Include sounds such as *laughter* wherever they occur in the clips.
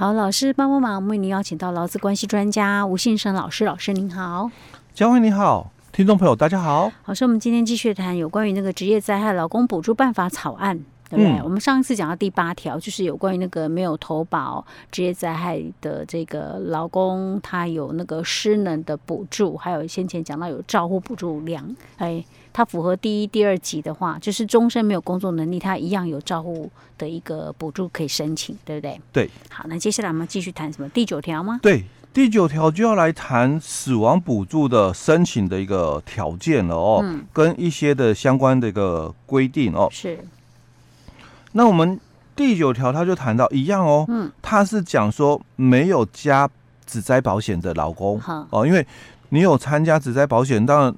好，老师帮帮忙，我们为您邀请到劳资关系专家吴信生老师，老师您好，江惠你好，听众朋友大家好。老师，我们今天继续谈有关于那个职业灾害劳工补助办法草案。对不对？嗯、我们上一次讲到第八条，就是有关于那个没有投保职业灾害的这个劳工，他有那个失能的补助，还有先前讲到有照护补助两，哎，他符合第一、第二级的话，就是终身没有工作能力，他一样有照护的一个补助可以申请，对不对？对。好，那接下来我们继续谈什么？第九条吗？对，第九条就要来谈死亡补助的申请的一个条件了哦，嗯、跟一些的相关的一个规定哦。是。那我们第九条他就谈到一样哦，嗯，他是讲说没有加职灾保险的劳工，好哦，因为你有参加职灾保险，当然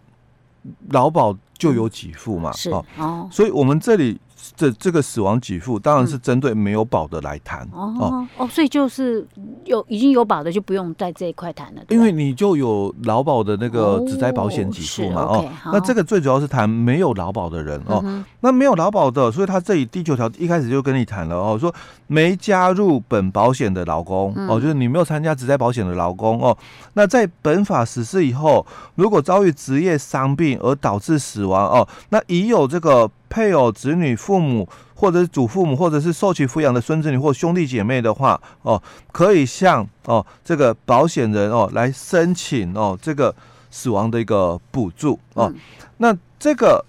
劳保就有给付嘛，是哦，所以我们这里。这这个死亡给付当然是针对没有保的来谈、嗯、哦。哦，所以就是有已经有保的就不用在这一块谈了，因为你就有劳保的那个只灾保险给付嘛哦，那这个最主要是谈没有劳保的人哦，嗯、那没有劳保的，所以他这里第九条一开始就跟你谈了哦，说没加入本保险的劳工、嗯、哦，就是你没有参加职灾保险的劳工哦，那在本法实施以后，如果遭遇职业伤病而导致死亡哦，那已有这个。配偶、子女、父母，或者是祖父母，或者是受其抚养的孙子女或兄弟姐妹的话，哦，可以向哦这个保险人哦来申请哦这个死亡的一个补助哦。嗯、那这个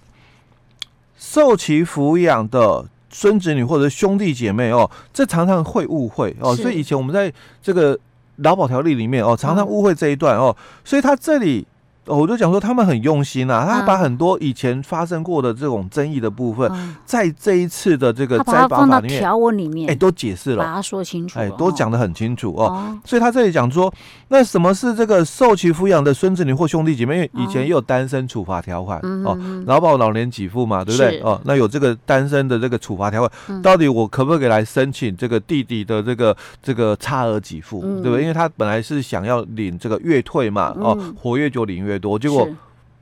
受其抚养的孙子女或者兄弟姐妹哦，这常常会误会哦。所以以前我们在这个劳保条例里面哦，常常误会这一段哦。所以他这里。我就讲说他们很用心啊，他把很多以前发生过的这种争议的部分，在这一次的这个灾保法里面，条文里面，哎，都解释了，把它说清楚，哎，都讲的很清楚哦。所以他这里讲说，那什么是这个受其抚养的孙子女或兄弟姐妹？因为以前也有单身处罚条款哦，劳保老年给付嘛，对不对？哦，那有这个单身的这个处罚条款，到底我可不可以来申请这个弟弟的这个这个差额给付，对不对？因为他本来是想要领这个月退嘛，哦，活跃就领越。多，结果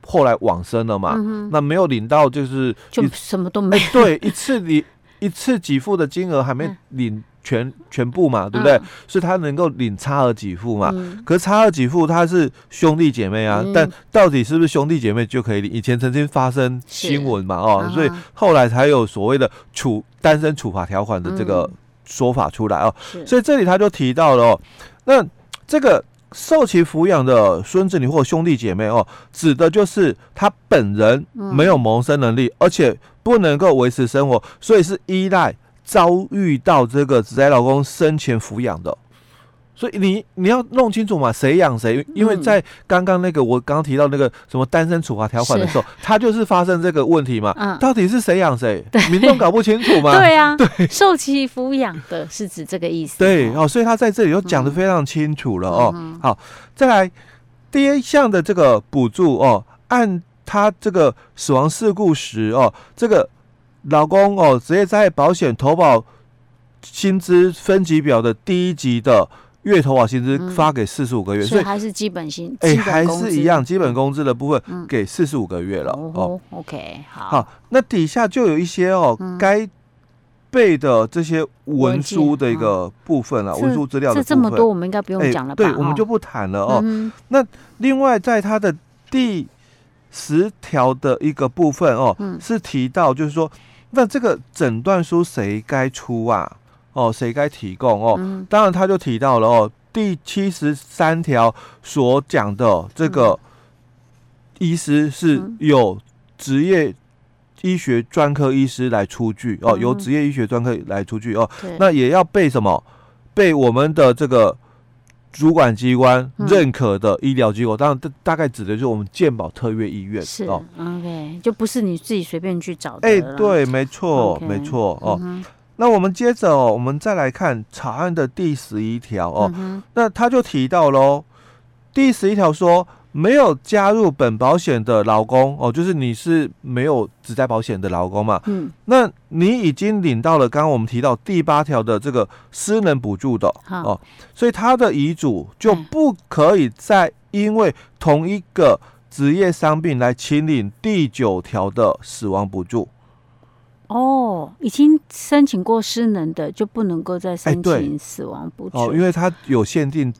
后来往生了嘛，嗯、那没有领到，就是就什么都没有。对，一次领 *laughs* 一次给付的金额还没领全、嗯、全部嘛，对不对？嗯、所以他能够领差额给付嘛。嗯、可是差额给付他是兄弟姐妹啊，嗯、但到底是不是兄弟姐妹就可以领？以前曾经发生新闻嘛，是哦，所以后来才有所谓的处单身处罚条款的这个说法出来哦。是所以这里他就提到了哦，那这个。受其抚养的孙子女或兄弟姐妹哦，指的就是他本人没有谋生能力，嗯、而且不能够维持生活，所以是依赖遭遇到这个子在老公生前抚养的。所以你你要弄清楚嘛，谁养谁？因为在刚刚那个我刚刚提到那个什么单身处罚条款的时候，他就是发生这个问题嘛。嗯，到底是谁养谁？民众搞不清楚嘛。*laughs* 对啊，对，受其抚养的是指这个意思。对哦，所以他在这里又讲的非常清楚了哦。好，再来第一项的这个补助哦，按他这个死亡事故时哦，这个老公哦，职业灾害保险投保薪资分级表的第一级的。月投保薪资发给四十五个月，所以还是基本薪，哎，还是一样，基本工资的部分给四十五个月了哦。OK，好，好，那底下就有一些哦，该背的这些文书的一个部分了，文书资料的部分。这这么多，我们应该不用讲了吧？对，我们就不谈了哦。那另外，在它的第十条的一个部分哦，是提到就是说，那这个诊断书谁该出啊？哦，谁该提供哦？嗯、当然，他就提到了哦，第七十三条所讲的这个医师是有职业医学专科医师来出具哦，由职业医学专科来出具哦。嗯、那也要被什么？被我们的这个主管机关认可的医疗机构，嗯、当然大大概指的就是我们健保特约医院是哦。OK，就不是你自己随便去找的。哎，对，没错没错哦。嗯那我们接着哦，我们再来看草案的第十一条哦。嗯、那他就提到喽，第十一条说，没有加入本保险的劳工哦，就是你是没有只在保险的劳工嘛。嗯。那你已经领到了刚刚我们提到第八条的这个私能补助的哦，所以他的遗嘱就不可以再因为同一个职业伤病来请领第九条的死亡补助。哦，已经申请过失能的就不能够再申请死亡补助哦，因为它有限定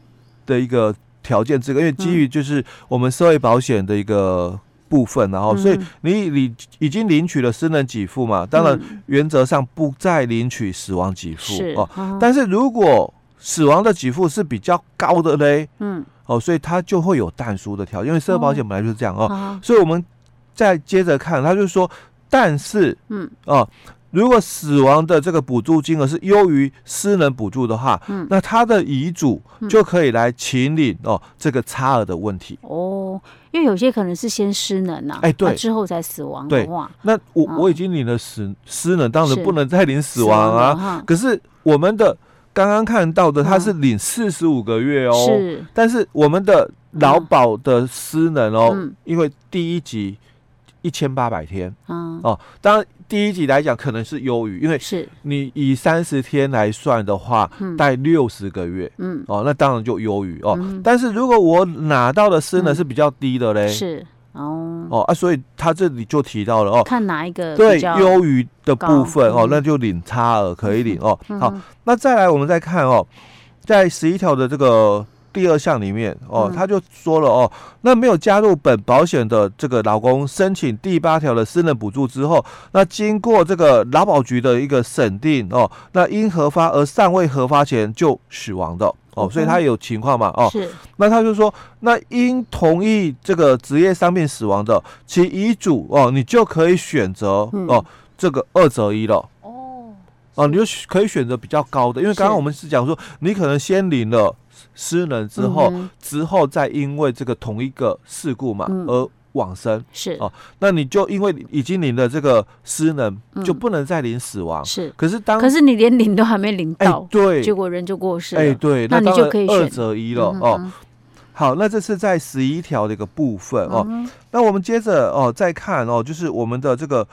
的一个条件，这个因为基于就是我们社会保险的一个部分，然后所以你你已经领取了失能给付嘛，当然原则上不再领取死亡给付哦。但是如果死亡的给付是比较高的嘞，嗯，哦，所以它就会有淡书的条件，因为社会保险本来就是这样哦，所以我们再接着看，他就是说。但是，嗯。哦，如果死亡的这个补助金额是优于失能补助的话，嗯，那他的遗嘱就可以来请领哦这个差额的问题。哦，因为有些可能是先失能呐，哎对，之后才死亡的话，那我我已经领了死失能，当然不能再领死亡啊。可是我们的刚刚看到的他是领四十五个月哦，是，但是我们的劳保的失能哦，因为第一级。一千八百天，嗯，哦，当然第一集来讲可能是优于，因为是。你以三十天来算的话，大概六十个月，嗯，哦，那当然就优于哦。但是如果我拿到的失能是比较低的嘞，是哦，哦啊，所以他这里就提到了哦，看哪一个对优于的部分哦，那就领差额可以领哦。好，那再来我们再看哦，在十一条的这个。第二项里面哦，他就说了哦，那没有加入本保险的这个劳工申请第八条的私人补助之后，那经过这个劳保局的一个审定哦，那因核发而尚未核发前就死亡的哦，所以他有情况嘛哦，是，那他就说，那因同意这个职业伤病死亡的，其遗嘱哦，你就可以选择哦这个二择一了哦，哦，你就可以选择比较高的，因为刚刚我们是讲说，你可能先领了。失能之后，嗯、之后再因为这个同一个事故嘛、嗯、而往生是哦，那你就因为已经领了这个失能，嗯、就不能再领死亡是。可是当可是你连领都还没领到，欸、对，结果人就过世了，哎、欸、对，那你就可以二择一了、哦。好，那这是在十一条的一个部分哦。嗯、那我们接着哦再看哦，就是我们的这个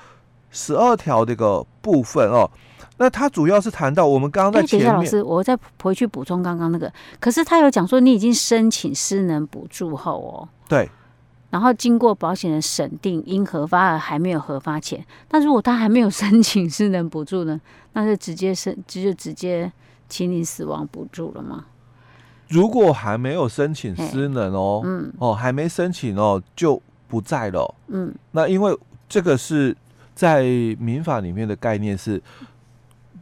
十二条的一个部分哦。那他主要是谈到我们刚刚在前面，欸、等一下老师，我再回去补充刚刚那个。可是他有讲说，你已经申请失能补助后哦，对，然后经过保险人审定，因核发而还没有核发前，那如果他还没有申请失能补助呢，那就直接申，就直接请你死亡补助了吗？如果还没有申请失能哦，嗯，哦，还没申请哦，就不在了，嗯，那因为这个是在民法里面的概念是。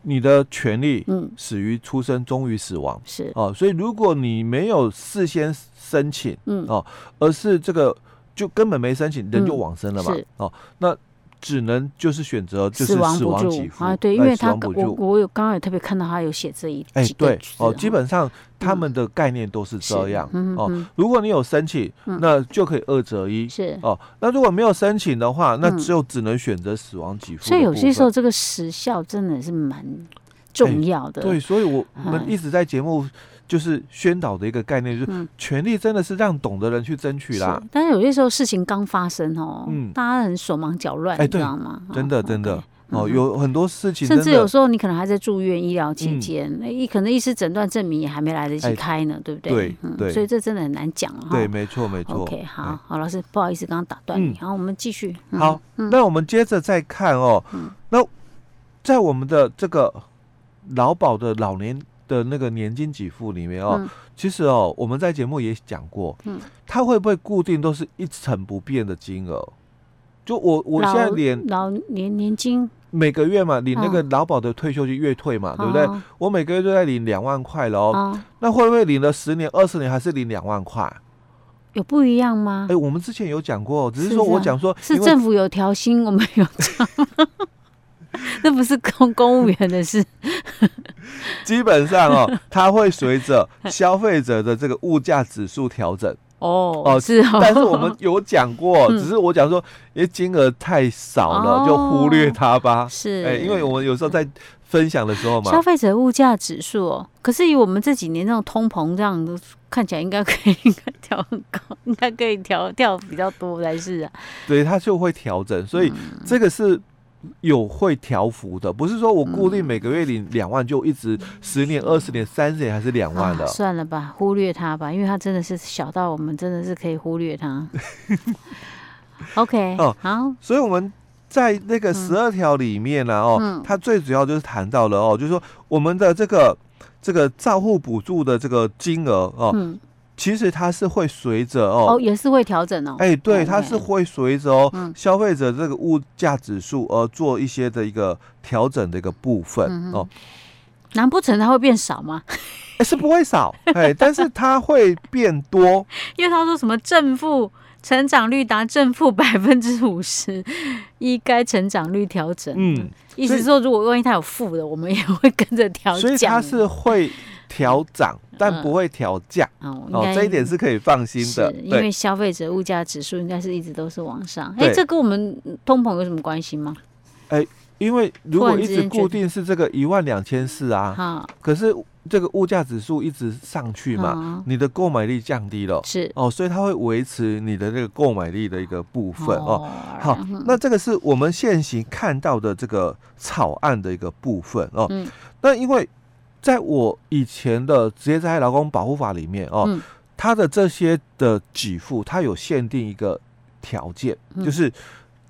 你的权利，嗯，始于出生，终于死亡，是。哦，所以如果你没有事先申请，嗯。哦，而是这个就根本没申请，人就往生了嘛，哦，那。只能就是选择就是死亡给付啊，对，因为他我我有刚刚也特别看到他有写这一哎，对哦，基本上他们的概念都是这样哦。如果你有申请，那就可以二择一，是哦。那如果没有申请的话，那就只能选择死亡给付。所以有些时候这个时效真的是蛮重要的。对，所以我们一直在节目。就是宣导的一个概念，就是权力真的是让懂的人去争取啦。但是有些时候事情刚发生哦，嗯，大家很手忙脚乱，你知道吗？真的真的哦，有很多事情，甚至有时候你可能还在住院医疗期间，那可能医师诊断证明也还没来得及开呢，对不对？对对，所以这真的很难讲哈。对，没错没错。OK，好好，老师不好意思，刚刚打断你，好，我们继续。好，那我们接着再看哦，那在我们的这个劳保的老年。的那个年金给付里面哦，嗯、其实哦，我们在节目也讲过，嗯，它会不会固定都是一成不变的金额？就我我现在领老年年金每个月嘛，领那个劳保的退休金月退嘛，哦、对不对？我每个月都在领两万块了哦，哦那会不会领了十年、二十年还是领两万块？有不一样吗？哎，我们之前有讲过，只是说我讲说是，是政府有调薪，我们有讲。*laughs* 那不是公 *laughs* 公务员的事。*laughs* 基本上哦，它会随着消费者的这个物价指数调整。哦哦，是哦。但是我们有讲过，只是我讲说，因为金额太少了，就忽略它吧。是，哎，因为我们有时候在分享的时候嘛，消费者物价指数哦。可是以我们这几年那种通膨这样子看起来，应该可以应该调很高，应该可以调调比较多才是啊。对，它就会调整，所以这个是。有会调幅的，不是说我固定每个月领两万就一直十年、二十年、三十年还是两万的。算了吧，忽略它吧，因为它真的是小到我们真的是可以忽略它。OK，*laughs* 哦，好，所以我们在那个十二条里面呢，哦，它最主要就是谈到了哦，就是说我们的这个这个照护补助的这个金额哦，其实它是会随着哦，哦也是会调整哦。哎，对，它是会随着哦消费者这个物价指数而做一些的一个调整的一个部分哦。难不成它会变少吗？是不会少，哎，但是它会变多，*laughs* 因为他说什么正负。成长率达正负 *laughs* 百分之五十，依该成长率调整。嗯，意思是说，如果万一它有负的，我们也会跟着调整。所以它是会调涨，但不会调价。哦，哦，这一点是可以放心的。因为消费者物价指数应该是一直都是往上。哎，这跟我们通膨有什么关系吗？哎，因为如果一直固定是这个一万两千四啊，可是。这个物价指数一直上去嘛，哦、你的购买力降低了，是哦，所以它会维持你的这个购买力的一个部分哦。好，嗯、那这个是我们现行看到的这个草案的一个部分哦。嗯、那因为在我以前的职业灾害劳工保护法里面哦，嗯、它的这些的给付，它有限定一个条件，嗯、就是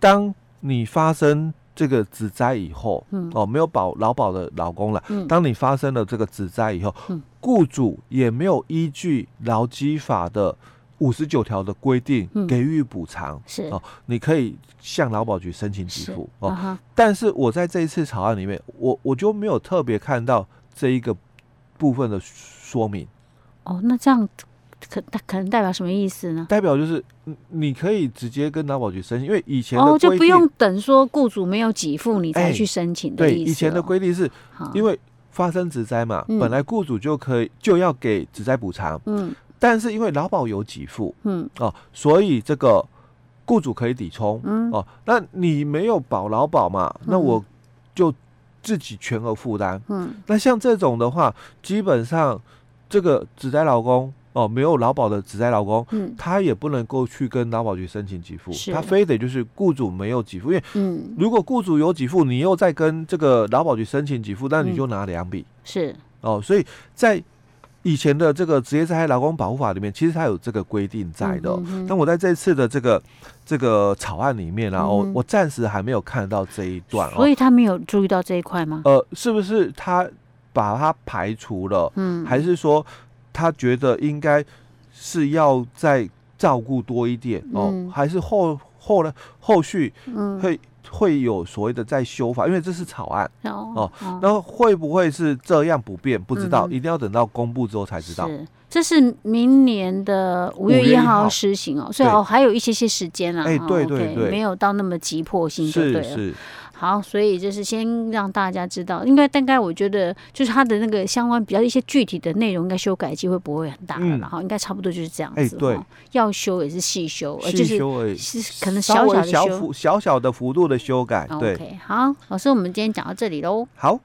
当你发生。这个职灾以后，嗯、哦，没有保劳保的劳工了。嗯、当你发生了这个职灾以后，嗯、雇主也没有依据劳基法的五十九条的规定给予补偿。嗯、是哦，你可以向劳保局申请给付哦。啊、但是我在这一次草案里面，我我就没有特别看到这一个部分的说明。哦，那这样。可可能代表什么意思呢？代表就是你可以直接跟劳保局申请，因为以前哦就不用等说雇主没有给付你才去申请的意思。对，以前的规定是，因为发生职灾嘛，嗯、本来雇主就可以就要给职灾补偿，嗯，但是因为劳保有给付，嗯哦，所以这个雇主可以抵充，嗯哦，那你没有保劳保嘛，那我就自己全额负担，嗯，那像这种的话，基本上这个只在老公。哦，没有劳保的只在劳工，嗯，他也不能够去跟劳保局申请给付，他非得就是雇主没有给付，因为，嗯，如果雇主有给付，你又再跟这个劳保局申请给付，那你就拿两笔，是。哦，所以在以前的这个职业灾害劳工保护法里面，其实它有这个规定在的。但我在这次的这个这个草案里面啊，我我暂时还没有看到这一段，所以他没有注意到这一块吗？呃，是不是他把它排除了？嗯，还是说？他觉得应该是要再照顾多一点哦，嗯、还是后后呢后续会、嗯、会有所谓的在修法，因为这是草案哦，哦，那、哦、会不会是这样不变？不知道，嗯、一定要等到公布之后才知道。是，这是明年的五月一号实行哦，所以哦还有一些些时间啊。哎，对对对，没有到那么急迫性，对了。好，所以就是先让大家知道，应该大概我觉得就是它的那个相关比较一些具体的内容，应该修改机会不会很大了，然后、嗯、应该差不多就是这样子。哎、对，要修也是细修，细修而已，是可能小小的修，小小的幅度的修改。对，好，老师，我们今天讲到这里喽。好。